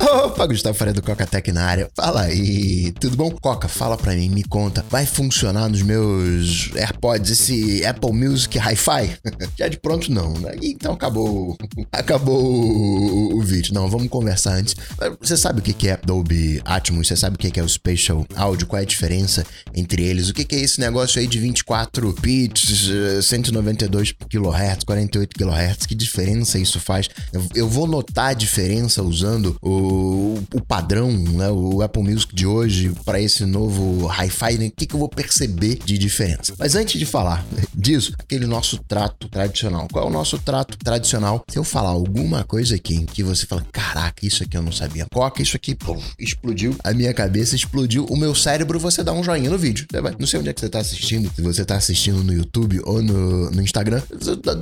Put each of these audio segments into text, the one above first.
Opa, Gustavo Faria do Coca Tech na área. Fala aí, tudo bom? Coca, fala pra mim, me conta. Vai funcionar nos meus AirPods esse Apple Music Hi-Fi? Já de pronto não, né? Então acabou, acabou o, vídeo. Não, vamos conversar antes. Você sabe o que é Dolby Atmos? Você sabe o que é o Spatial Audio? Qual é a diferença entre eles? O que é esse negócio aí de 24 bits, 192 kHz, 48 kHz? Que diferença isso faz? Eu vou notar a diferença usando o, o padrão, né, o Apple Music de hoje para esse novo Hi-Fi, né, o que, que eu vou perceber de diferença? Mas antes de falar disso, aquele nosso trato tradicional. Qual é o nosso trato tradicional? Se eu falar alguma coisa aqui que você fala, caraca, isso aqui eu não sabia. Coca, isso aqui pum, explodiu a minha cabeça, explodiu o meu cérebro, você dá um joinha no vídeo. Não sei onde é que você tá assistindo, se você tá assistindo no YouTube ou no, no Instagram,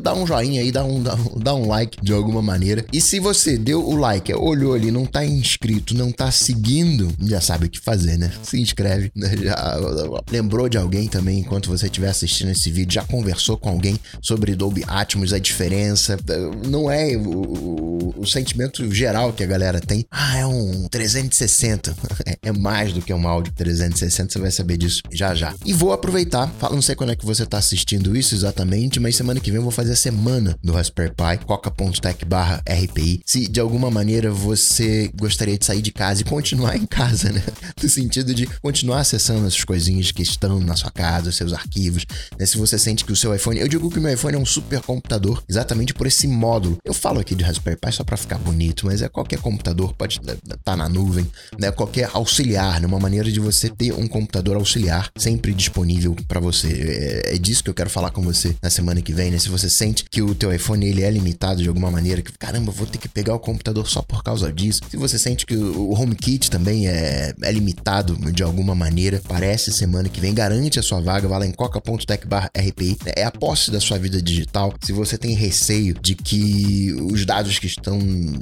dá um joinha aí, dá um, dá, dá um like de alguma maneira. E se você deu o like, olhou ali, não tá inscrito, não tá seguindo, já sabe o que fazer, né? Se inscreve, né? já lembrou de alguém também enquanto você estiver assistindo esse vídeo, já conversou com alguém sobre Dolby Atmos, a diferença. Não é o, o, o sentimento geral que a galera tem. Ah, é um 360. é mais do que um áudio 360, você vai saber disso já já. E vou aproveitar, não sei quando é que você tá assistindo isso exatamente, mas semana que vem eu vou fazer a semana do Raspberry Pi, coca.tech barra RPI. Se de alguma maneira você gostaria de sair de casa e continuar em casa, né? No sentido de continuar acessando essas coisinhas que estão na sua casa, seus arquivos, né? Se você sente que o seu iPhone. Eu digo que o meu iPhone é um super computador exatamente por esse módulo. Eu falo aqui de Raspberry Pi só para ficar bonito, mas é qualquer computador, pode estar né, tá na nuvem, né? Qualquer auxiliar, né? Uma maneira de você ter um computador auxiliar sempre disponível para você. É, é, disso que eu quero falar com você na semana que vem, né? Se você sente que o teu iPhone ele é limitado de alguma maneira, que caramba, vou ter que pegar o computador só por causa disso. Se você sente que o HomeKit também é, é limitado de alguma maneira, parece semana que vem, garante a sua vaga, vá lá em coca.tech/rpi. É a posse da sua vida digital. Se você tem receio de que os dados que estão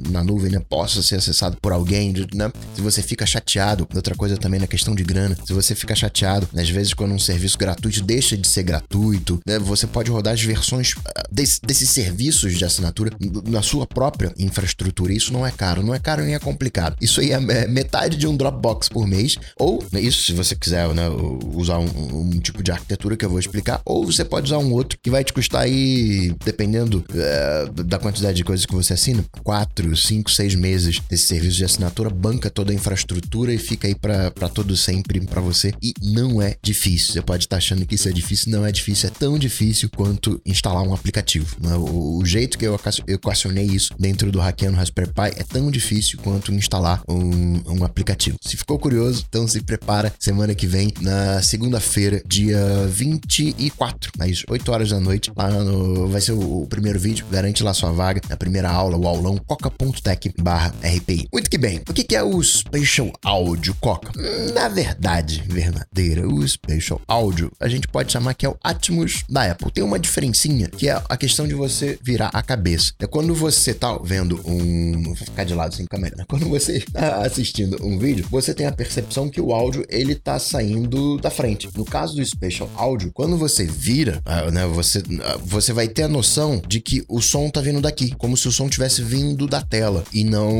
na nuvem né, possam ser acessados por alguém, né? Se você fica chateado, outra coisa também na questão de grana, se você fica chateado, às vezes quando um serviço gratuito deixa de ser gratuito, né, você pode rodar as versões ah, desse, desses serviços de assinatura na sua própria infraestrutura. Isso não é caro, não é caro nem é complicado. Isso aí é, é metade de um Dropbox por mês, ou né, isso se você quiser né, usar um, um, tipo de arquitetura que eu vou explicar, ou você pode usar um outro que vai te custar aí, dependendo é, da quantidade de coisas que você assina, 4, 5, 6 meses desse serviço de assinatura, banca toda a infraestrutura e fica aí para todo sempre para você. E não é difícil. Você pode estar achando que isso é difícil, não é difícil, é tão difícil quanto instalar um aplicativo. Né? O, o jeito que eu equacionei isso dentro do Hackeando Raspberry Pi é tão difícil quanto instalar um, um aplicativo. Se ficou curioso, então se prepara semana que vem, na segunda-feira, dia 24, às 8 horas da noite, lá no, vai ser o, o, primeiro vídeo, garante lá sua vaga, a primeira aula, o aulão, coca.tech barra RPI. Muito que bem, o que, é o Spatial Audio Coca? Na verdade, verdadeira, o Spatial Audio, a gente pode chamar que é o Atmos da Apple. Tem uma diferencinha, que é a questão de você virar a cabeça. É quando você tá vendo um... Vou ficar de lado sem câmera. Quando você está assistindo um vídeo, você tem a percepção que o áudio, ele tá saindo da frente. No caso do Spatial Audio, quando você vira, ah, né, você, ah, você vai ter a noção de que o som tá vindo daqui, como se o som tivesse vindo da tela e não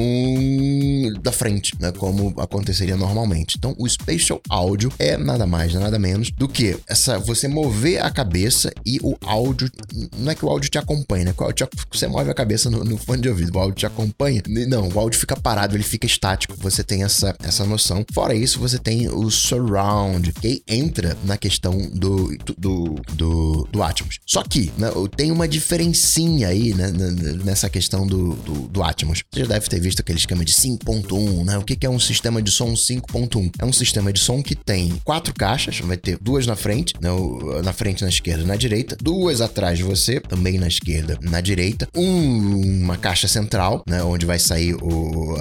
da frente, né, como aconteceria normalmente. Então, o Spatial Audio é nada mais, nada menos do que essa você mover a cabeça e o áudio, não é que o áudio te acompanha, né? Você move a cabeça no, no fone de ouvido, o áudio te acompanha. Não, o áudio fica parado, ele fica estático. Você tem essa, essa noção. Fora isso, você tem o surround, que entra na questão do, do, do, do Atmos. Só que né, tem uma diferencinha aí né, nessa questão do, do, do Atmos. Você já deve ter visto aquele esquema de 5.1, né? O que, é um sistema de som 5.1? É um sistema de som que tem quatro caixas, vai ter duas na frente, né, na frente na esquerda na direita, duas atrás de você, também na esquerda na direita, um, uma caixa central, né, onde vai sair o,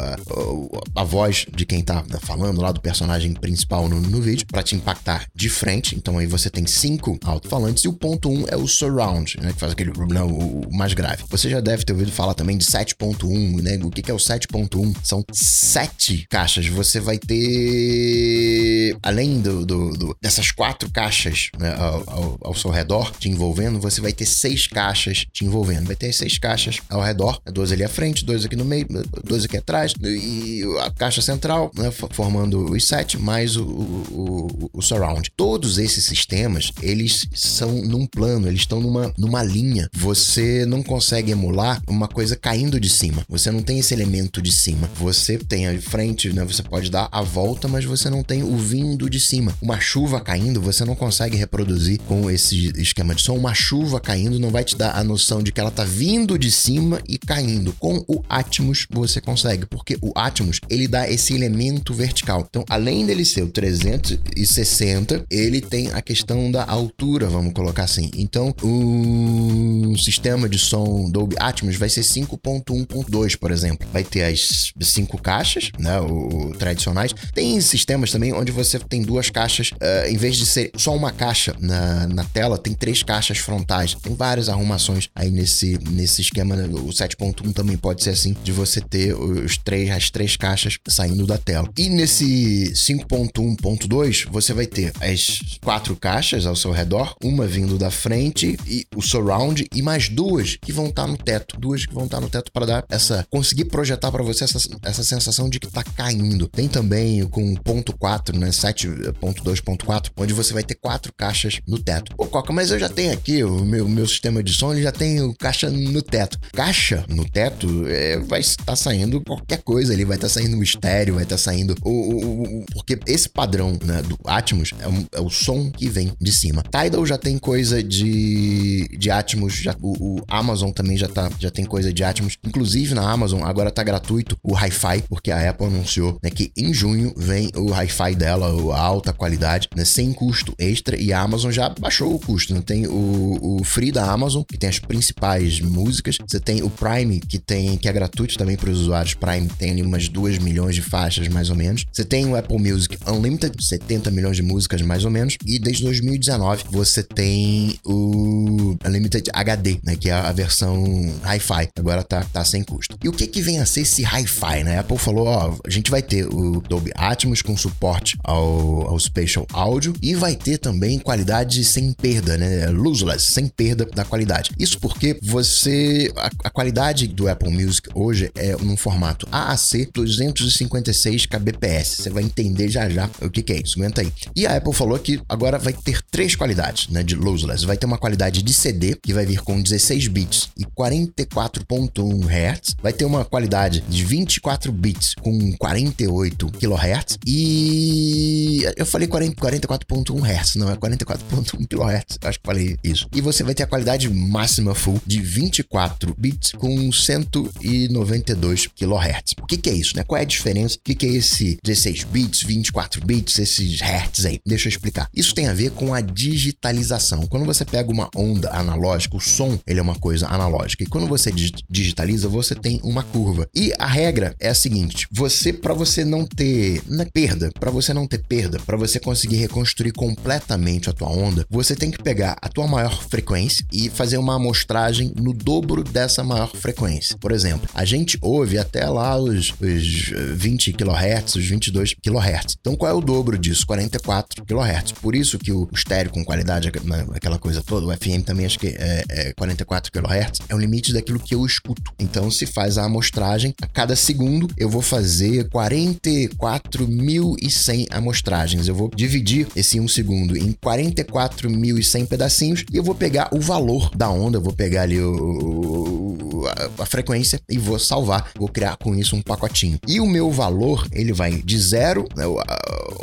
a, voz de quem tá falando lá do personagem principal no, no vídeo, para te impactar de frente. Então aí você tem cinco alto-falantes e o ponto um é o surround, né, que faz aquele o, mais grave. Você já deve ter ouvido falar também de 7.1, né? O que, que é o 7.1? São sete caixas. Você vai ter, além do, do, do dessas quatro caixas né, ao, ao, ao, seu redor te envolvendo, você vai ter seis caixas te envolvendo. Vai ter seis caixas ao redor, duas ali à frente, dois aqui no meio, dois aqui atrás, e a caixa central, né, formando os sete, mais o, o, o, surround. Todos esses sistemas, eles são num plano, eles estão numa, numa linha. Você não consegue emular uma coisa caindo de cima. Você não tem esse elemento de cima. Você tem a frente, né? Você pode dar a volta, mas você não tem o vindo de cima. Uma chuva caindo, você não consegue reproduzir com esse esquema de som. Uma chuva caindo não vai te dar a noção de que ela tá vindo de cima e caindo. Com o Atmos você consegue, porque o Atmos ele dá esse elemento vertical. Então, além dele ser o 360, ele tem a questão da altura, vamos colocar assim. Então, o sistema de som Dolby Atmos vai ser 5.1.2, por exemplo. Vai ter as cinco caixas, né, o, o tradicionais. Tem sistemas também onde você tem duas caixas, uh, em vez de ser só uma caixa na, na tela, tem três caixas frontais. Tem várias arrumações aí nesse, nesse esquema. Né? O 7.1 também pode ser assim, de você ter os três, as três caixas saindo da tela. E nesse 5.1.2, você vai ter as quatro caixas ao seu redor, uma vindo da frente e o surround e mais duas que vão estar tá no teto, duas que vão estar tá no teto para dar essa conseguir projetar para você essa, essa sensação de que tá caindo. Tem também com ponto 4, né, 7.2.4, onde você vai ter quatro caixas no teto. Pô, Coca, mas eu já tenho aqui o meu, meu sistema de som, ele já tem caixa no teto. Caixa no teto é, vai estar tá saindo qualquer coisa ali, vai estar tá saindo o estéreo, vai estar tá saindo o, o, o, porque esse padrão né, do Atmos é, um, é, o som que vem de cima. Tidal já tem coisa de, de Atmos, já, o, o, Amazon também já, tá, já tem coisa de Atmos. Inclusive na Amazon agora tá gratuito o Hi-Fi, porque a Apple anunciou né, que em junho vem o Hi-Fi dela, a alta qualidade, né, sem custo extra, e a Amazon já baixou o custo. Né? Tem o, o Free da Amazon, que tem as principais músicas. Você tem o Prime, que tem que é gratuito também para os usuários Prime, tem ali umas 2 milhões de faixas mais ou menos. Você tem o Apple Music Unlimited, 70 milhões de músicas mais ou menos, e desde 2019 você tem o Unlimited HD, né, que é a versão Hi-Fi. Agora tá, tá sem custo. E o que que vem a ser esse Hi-Fi, né? A Apple falou, ó, a gente vai ter o Dolby Atmos com suporte ao, ao Spatial Audio e vai ter também qualidade sem perda, né? Loseless, sem perda da qualidade. Isso porque você a, a qualidade do Apple Music hoje é num formato AAC 256 kbps. Você vai entender já já o que, que é isso. Aguenta aí. E a Apple falou que agora vai ter três qualidades, né, de lossless. Vai ter uma qualidade de CD que vai vir com 16 bits e 44.1 Hz. Vai ter uma qualidade de 24 bits com 48 kHz e eu falei 44.1 Hz, não é 44.1 kHz. Acho que falei isso. E você vai ter a qualidade máxima full de 24 bits com 192 kHz. O que, que é isso, né? Qual é a diferença? O que, que é esse 16 bits, 24 bits, esses hertz aí? Deixa eu explicar. Isso tem a ver com a digitalização. Quando você pega uma onda analógica, o som, ele é uma coisa analógica. E quando você digitaliza, você tem uma curva. E a regra é a seguinte: você, para você não ter na perda, para você não ter perda, para você conseguir reconstruir completamente a tua onda, você tem que pegar a tua maior frequência e fazer uma amostragem no dobro dessa maior frequência. Por exemplo, a gente ouve até lá os, os 20 kHz, os 22 kHz. Então qual é o dobro disso? 44 kHz. Por isso que o estéreo com qualidade, aquela coisa toda, o FM também acho que é, é 44 kHz, é o limite daquilo que eu escuto. Então se faz a amostragem, a cada segundo eu vou fazer 44.100 amostragens. Eu vou dividir esse um segundo em 44.100 pedacinhos e eu vou pegar o valor da onda, eu vou pegar ali o, a, a frequência e vou salvar. Vou criar com isso um pacotinho. E o meu valor, ele vai de zero né,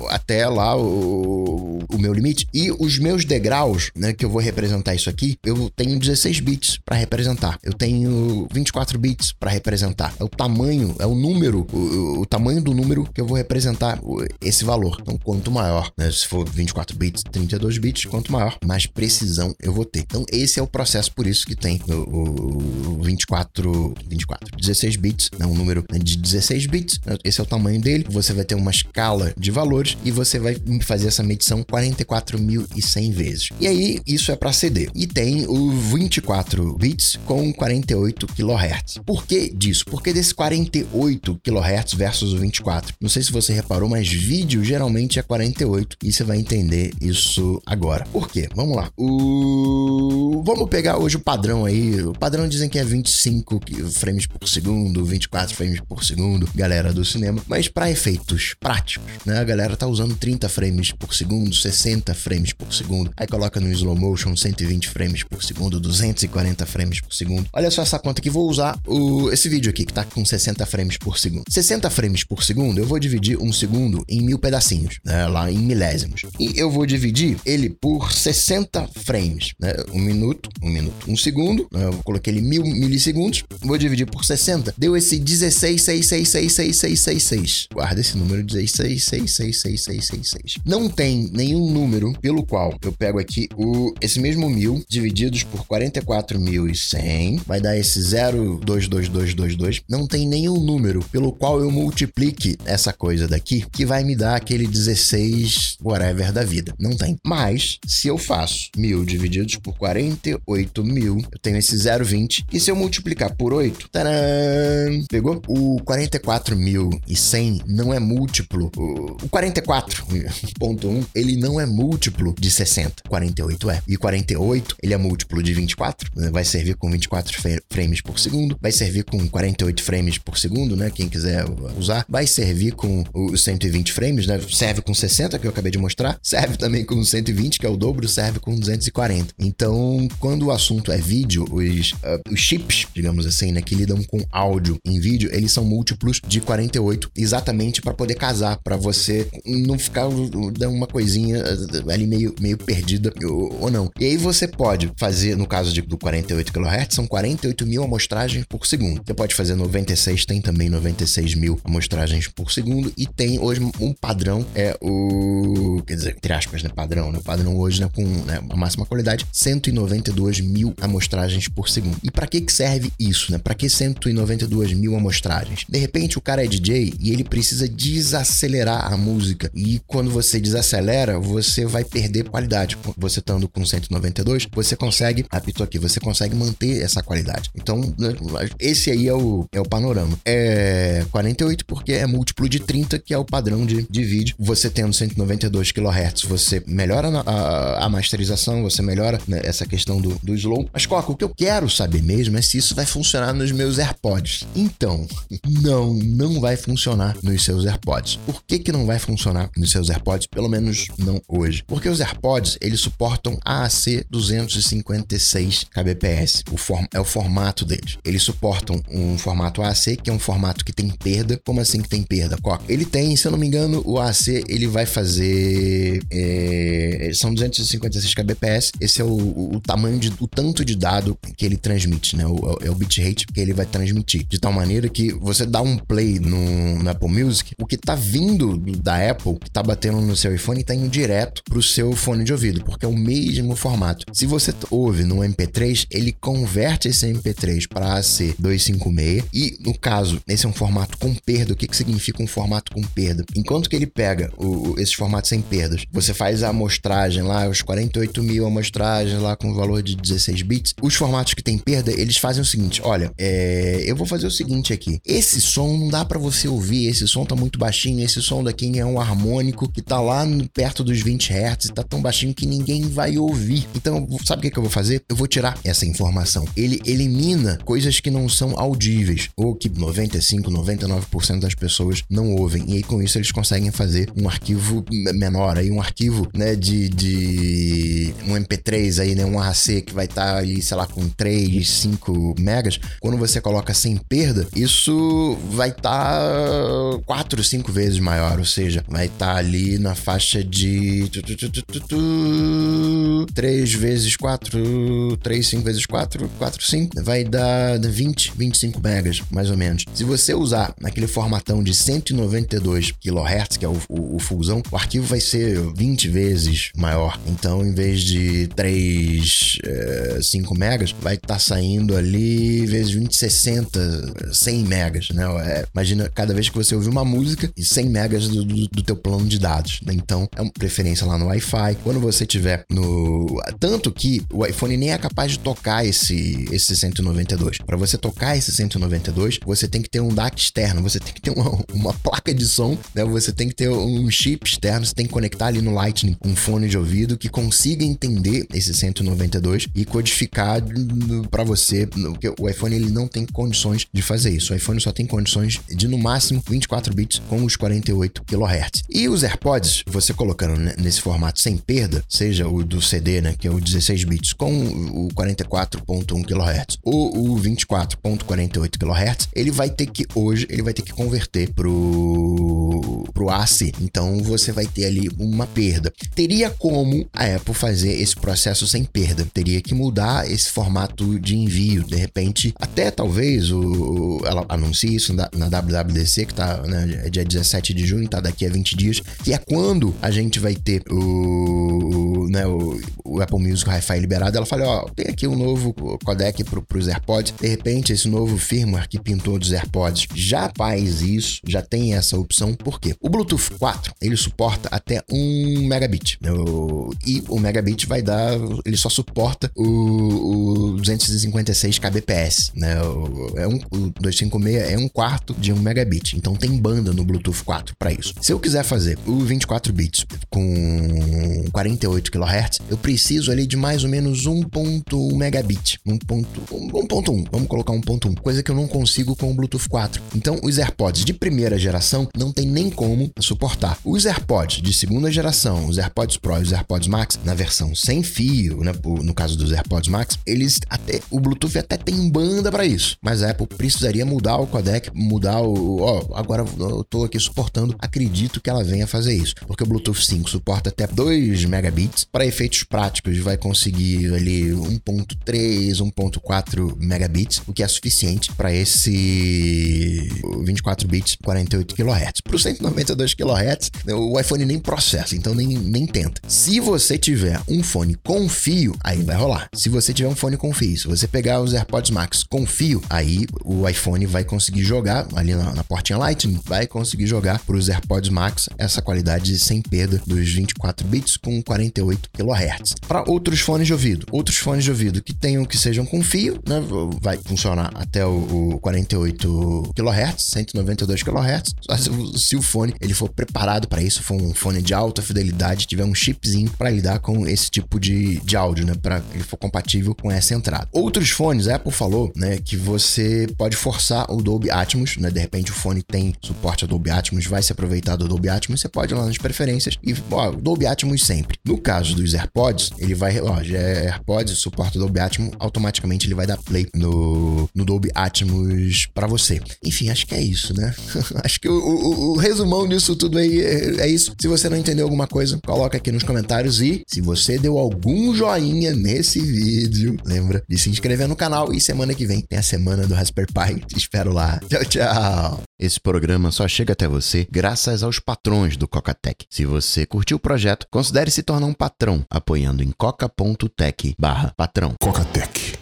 até lá o, o meu limite. E os meus degraus, né, que eu vou representar isso aqui, eu tenho 16 bits para representar. Eu tenho 24 bits para representar. É o tamanho, é o número, o, o, tamanho do número que eu vou representar esse valor. Então, quanto maior, né, se for 24 bits, 32 bits, quanto maior, mais precisão eu vou ter. Então, esse é o processo, por isso que tem o, o 24, 24, 16 bits, né, um número de 16 bits. Esse é o tamanho dele. Você vai ter uma escala de valores e você vai fazer essa medição 44.100 vezes. E aí, isso é para CD. E tem o 24 bits com 48 kHz. Por que disso? Porque desse 48 kHz versus o 24. Não sei se você reparou, mas vídeo geralmente é 48 e você vai entender isso agora. Por quê? Vamos lá. O, vamos pegar hoje o padrão aí. O padrão dizem que é 25 frames por segundo, 24 frames por segundo, galera do cinema. Mas para efeitos práticos, né? A galera tá usando 30 frames por segundo, 60 frames por segundo. Aí coloca no slow motion 120 frames por segundo, 240 frames por segundo. Olha só essa conta que vou usar o, esse vídeo aqui que tá com 60 frames por segundo. 60 frames por segundo, eu vou dividir um segundo em mil pedacinhos, né? Lá em milésimos. E eu vou dividir ele por 60 frames, né? Um minuto, um minuto, um segundo, né? eu coloquei ele mil milissegundos, vou dividir por 60, deu esse 16666666. Guarda esse número 16666666. Não tem nenhum número pelo qual eu pego aqui o esse mesmo mil divididos por 44.100, vai dar esse 0,22222. Não tem nenhum número pelo qual eu multiplique essa coisa daqui que vai me dar aquele 16 whatever da vida. Não tem. Mas se eu faço mil divididos por 48 mil, eu tenho esse 0,20. E se eu multiplicar por 8, taran, pegou? O 44.100 não é múltiplo. O 44.1 ele não é múltiplo de 60. 48 é. E 48 ele é múltiplo de 24. Né? Vai servir com 24 frames por segundo. Vai servir com 48 frames por segundo, né? Quem quiser usar. Vai servir com os 120 frames, né? Serve com 60, que eu acabei de mostrar. Serve também com 120, que é o dobro. Serve com 240. Então, quando o assunto é vídeo, os, uh, os chips, digamos assim, né? Que lidam com áudio em vídeo, eles são múltiplos de 48, exatamente para poder casar, para você não ficar dando uma coisinha uh, ali meio, meio perdida ou, não. E aí você pode fazer, no caso de, do 48 kHz, são 48 mil amostragens por segundo. Você pode fazer 96, tem também 96 mil amostragens por segundo, e tem hoje um padrão, é o. Quer dizer, entre aspas, né? Padrão, né? Padrão hoje, né? Com né, a máxima qualidade, 192 mil amostragens por segundo. E para que, que serve isso, né? Para que 192 mil amostragens? De repente o cara é DJ e ele precisa desacelerar a música. E quando você desacelera, você vai perder qualidade. Você estando com 192, você consegue, apito aqui, você consegue manter essa qualidade. Então, né, esse aí é o, é o panorama. É 48 porque é múltiplo de 30, que é o padrão de, de vídeo. Você tendo 192 kHz, você melhora a, a masterização, você melhora né, essa questão do, do slow. Mas, Coca, o que eu quero saber mesmo é se isso vai funcionar nos meus AirPods. Então, não, não vai funcionar nos seus AirPods. Por que, que não vai funcionar nos seus AirPods? Pelo menos não hoje. Porque os AirPods, eles suportam AAC 256 kbps. O form, é o formato deles. Eles suportam um formato AAC, que é um formato que tem perda. Como assim que tem perda, Coca? Ele tem, se eu não me engano, o AAC, ele vai fazer... É, são 256 kbps. Esse é o, o, tamanho de... o tanto de dado que ele transmite, né? O, é o bitrate que ele vai transmitir. De tal maneira que você dá um play no, Apple Music, o que tá vindo da Apple, que tá batendo no seu iPhone, tá indo direto pro seu fone de ouvido, porque é o mesmo formato. Se você ouve no MP3, ele converte esse MP3 para AC 256 e, no caso, esse é um formato com perda. O que, que significa um formato com perda? Enquanto que ele pega o, esses formatos sem perdas, você faz a amostragem lá, os 48 mil amostragens lá com valor de 16 bits, os formatos que tem perda, eles fazem o seguinte: olha, é, eu vou fazer o seguinte aqui. Esse som não dá para você ouvir, esse som tá muito baixinho, esse som daqui é um harmônico que tá lá no, perto dos 20 Hz, tá tão baixinho que ninguém vai ouvir. Então, sabe o que, que eu vou fazer? Eu vou tirar essa informação. Ele elimina coisas que não são audíveis, ou que 95, 99% das pessoas não ouvem. E aí, com isso, eles conseguem fazer um arquivo menor, aí um arquivo, né, de, de um MP3 aí, né, um AAC que vai estar tá aí, sei lá, com 3, 5 megas. Quando você coloca sem perda, isso vai estar tá 4, 5 vezes maior, ou seja, vai estar tá ali na faixa de 3 vezes 4, 3, 5 vezes 4, 4, 5, vai dar 20, 25 megas, mais ou menos. Se você usar naquele formatão de 192 kHz, que é o, o, o fusão, o arquivo vai ser 20 vezes maior. Então, em vez de 3, é, 5 megas, vai estar tá saindo ali vezes 20, 60, 100 megas, né? É, imagina cada vez que você ouvir uma música e 100 megas do, do, do teu plano de dados. Né? Então, é uma preferência lá no Wi-Fi. Quando você tiver no. Tanto que o iPhone nem é capaz de tocar esse, esse 192. Para você tocar esse 192, você tem que ter um DAC externo, você tem que ter uma, uma placa de som, né? Você tem que ter um chip externo, você tem que conectar ali no Lightning um fone de ouvido que consiga entender esse 192 192 e codificar para você, porque o iPhone ele não tem condições de fazer isso. O iPhone só tem condições de no máximo 24 bits com os 48 kHz. E os AirPods, você colocando nesse formato sem perda, seja o do CD, né, que é o 16 bits com o 44.1 kHz ou o 24.48 kHz, ele vai ter que hoje ele vai ter que converter pro pro AC. Então você vai ter ali uma perda. Teria como a Apple fazer esse processo sem perda? Teria que mudar esse formato de envio, de repente, até talvez o, ela anuncie isso na, na WWDC, que tá né, dia 17 de junho, tá daqui a 20 dias, que é quando a gente vai ter o, né, o, o Apple Music Hi-Fi liberado. Ela fala: Ó, tem aqui um novo codec para os AirPods. De repente, esse novo firmware que pintou dos AirPods já faz isso, já tem essa opção. Por quê? O Bluetooth 4 ele suporta até 1 megabit. Né, e o megabit vai dar, ele só suporta o, o 256 kbps. Né? O, é um, o 256 é um quarto de 1 megabit. Então tem banda no Bluetooth 4 para isso. Se eu quiser fazer o 24 bits com 48 kHz, eu preciso ali de mais ou menos 1.1 megabit. 1.1, vamos colocar 1.1, coisa que eu não consigo com o Bluetooth 4. Então, os AirPods de primeira geração não tem nem como suportar. Os AirPods de segunda geração, os AirPods Pro e os AirPods Max, na versão sem fio, né, no caso dos AirPods Max, eles até o Bluetooth até tem banda para isso, mas a Apple precisaria mudar o codec, mudar o, ó, agora eu tô aqui suportando, acredito que ela venha fazer isso, porque o Bluetooth 5 suporta até 2 megabits, para efeitos práticos vai conseguir ali 1.3, 1.4 megabits, o que é suficiente para esse 24 bits 48 kHz. Para os 192 kHz, o iPhone nem processa, então nem, nem tenta. Se você tiver um fone com fio, aí vai rolar. Se você tiver um fone com fio, se você pegar os AirPods Max com fio, aí o iPhone vai conseguir jogar ali na, na portinha Lightning, vai conseguir jogar para os AirPods Max essa qualidade sem perda dos 24 bits com 48 kHz. Para outros fones de ouvido, outros fones de ouvido que tenham que sejam com fio, né, vai funcionar até o, o 48 kHz, 192 kHz. Se, se o fone ele for preparado para isso, for um fone de alta fidelidade, tiver um chipzinho para lidar com esse tipo de, de áudio, né, para ele for compatível com essa entrada. Outros fones, a Apple falou, né, que você pode forçar o Dolby Atmos, né, de repente o fone tem suporte a Dolby Atmos, vai se aproveitar do Dolby Atmos, você pode ir lá nas preferências e, ó, Dolby Atmos sempre. No caso dos AirPods, ele vai, ó, já é AirPods, suporta Dolby Atmos, automaticamente ele vai dar play no, no Dolby Atmos para você. Enfim, acho que é isso, né? acho que o, o, o, resumão disso tudo aí é, é isso. Se você não entendeu alguma coisa, coloca aqui nos comentários e se você deu algum joinha nesse vídeo, lembra de se inscrever no canal e semana que vem tem a semana do Raspberry Pi. Te espero lá. Tchau, tchau. Esse programa só chega até você graças aos patrões do Cocatec. Se você curtiu o projeto, considere se tornar um patrão apoiando em coca.tech/patrão. Cocatec